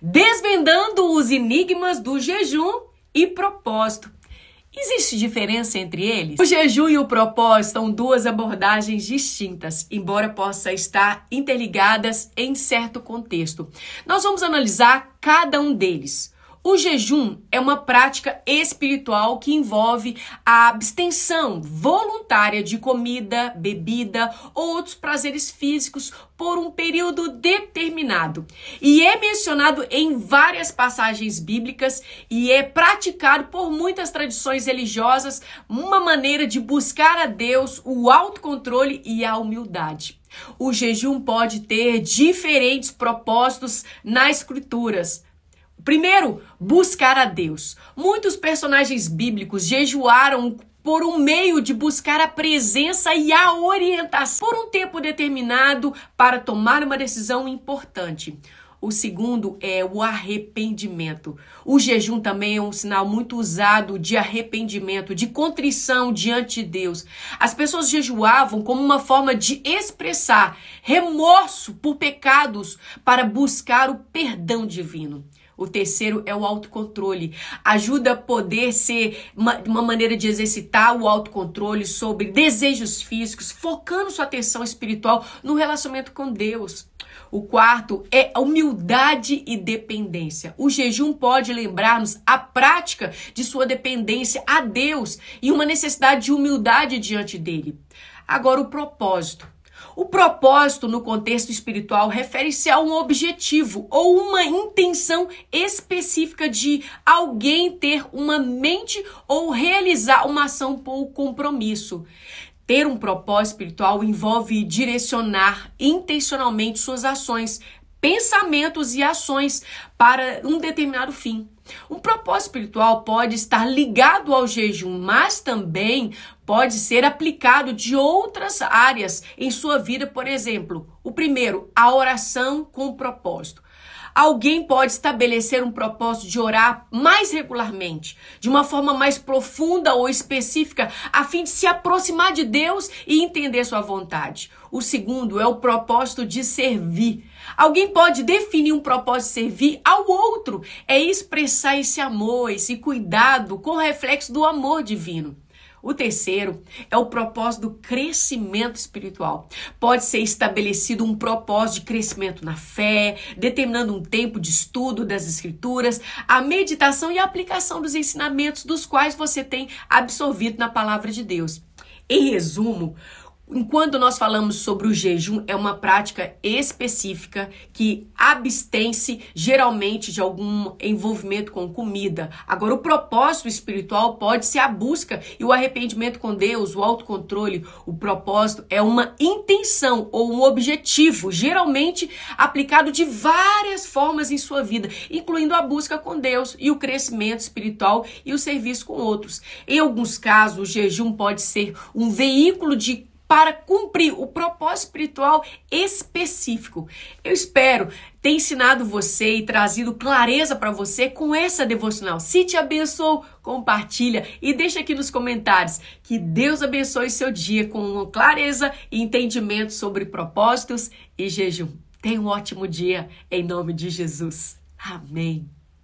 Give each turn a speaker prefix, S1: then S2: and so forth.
S1: desvendando os enigmas do jejum e propósito. Existe diferença entre eles? O jejum e o propósito são duas abordagens distintas, embora possam estar interligadas em certo contexto. Nós vamos analisar cada um deles. O jejum é uma prática espiritual que envolve a abstenção voluntária de comida, bebida ou outros prazeres físicos por um período determinado. E é mencionado em várias passagens bíblicas e é praticado por muitas tradições religiosas, uma maneira de buscar a Deus o autocontrole e a humildade. O jejum pode ter diferentes propósitos nas escrituras. Primeiro, buscar a Deus. Muitos personagens bíblicos jejuaram por um meio de buscar a presença e a orientação por um tempo determinado para tomar uma decisão importante. O segundo é o arrependimento. O jejum também é um sinal muito usado de arrependimento, de contrição diante de Deus. As pessoas jejuavam como uma forma de expressar remorso por pecados para buscar o perdão divino. O terceiro é o autocontrole. Ajuda a poder ser uma, uma maneira de exercitar o autocontrole sobre desejos físicos, focando sua atenção espiritual no relacionamento com Deus. O quarto é humildade e dependência. O jejum pode lembrar-nos a prática de sua dependência a Deus e uma necessidade de humildade diante dele. Agora, o propósito. O propósito no contexto espiritual refere-se a um objetivo ou uma intenção específica de alguém ter uma mente ou realizar uma ação por compromisso. Ter um propósito espiritual envolve direcionar intencionalmente suas ações, pensamentos e ações para um determinado fim. Um propósito espiritual pode estar ligado ao jejum, mas também pode ser aplicado de outras áreas em sua vida, por exemplo, o primeiro, a oração com propósito. Alguém pode estabelecer um propósito de orar mais regularmente, de uma forma mais profunda ou específica, a fim de se aproximar de Deus e entender sua vontade. O segundo é o propósito de servir. Alguém pode definir um propósito de servir ao outro, é expressar esse amor, esse cuidado com reflexo do amor divino. O terceiro é o propósito do crescimento espiritual. Pode ser estabelecido um propósito de crescimento na fé, determinando um tempo de estudo das escrituras, a meditação e a aplicação dos ensinamentos dos quais você tem absorvido na palavra de Deus. Em resumo, Enquanto nós falamos sobre o jejum, é uma prática específica que abstém-se geralmente de algum envolvimento com comida. Agora, o propósito espiritual pode ser a busca e o arrependimento com Deus, o autocontrole. O propósito é uma intenção ou um objetivo, geralmente aplicado de várias formas em sua vida, incluindo a busca com Deus e o crescimento espiritual e o serviço com outros. Em alguns casos, o jejum pode ser um veículo de para cumprir o propósito espiritual específico. Eu espero ter ensinado você e trazido clareza para você com essa devocional. Se te abençoou, compartilha e deixa aqui nos comentários. Que Deus abençoe seu dia com clareza e entendimento sobre propósitos e jejum. Tenha um ótimo dia em nome de Jesus. Amém.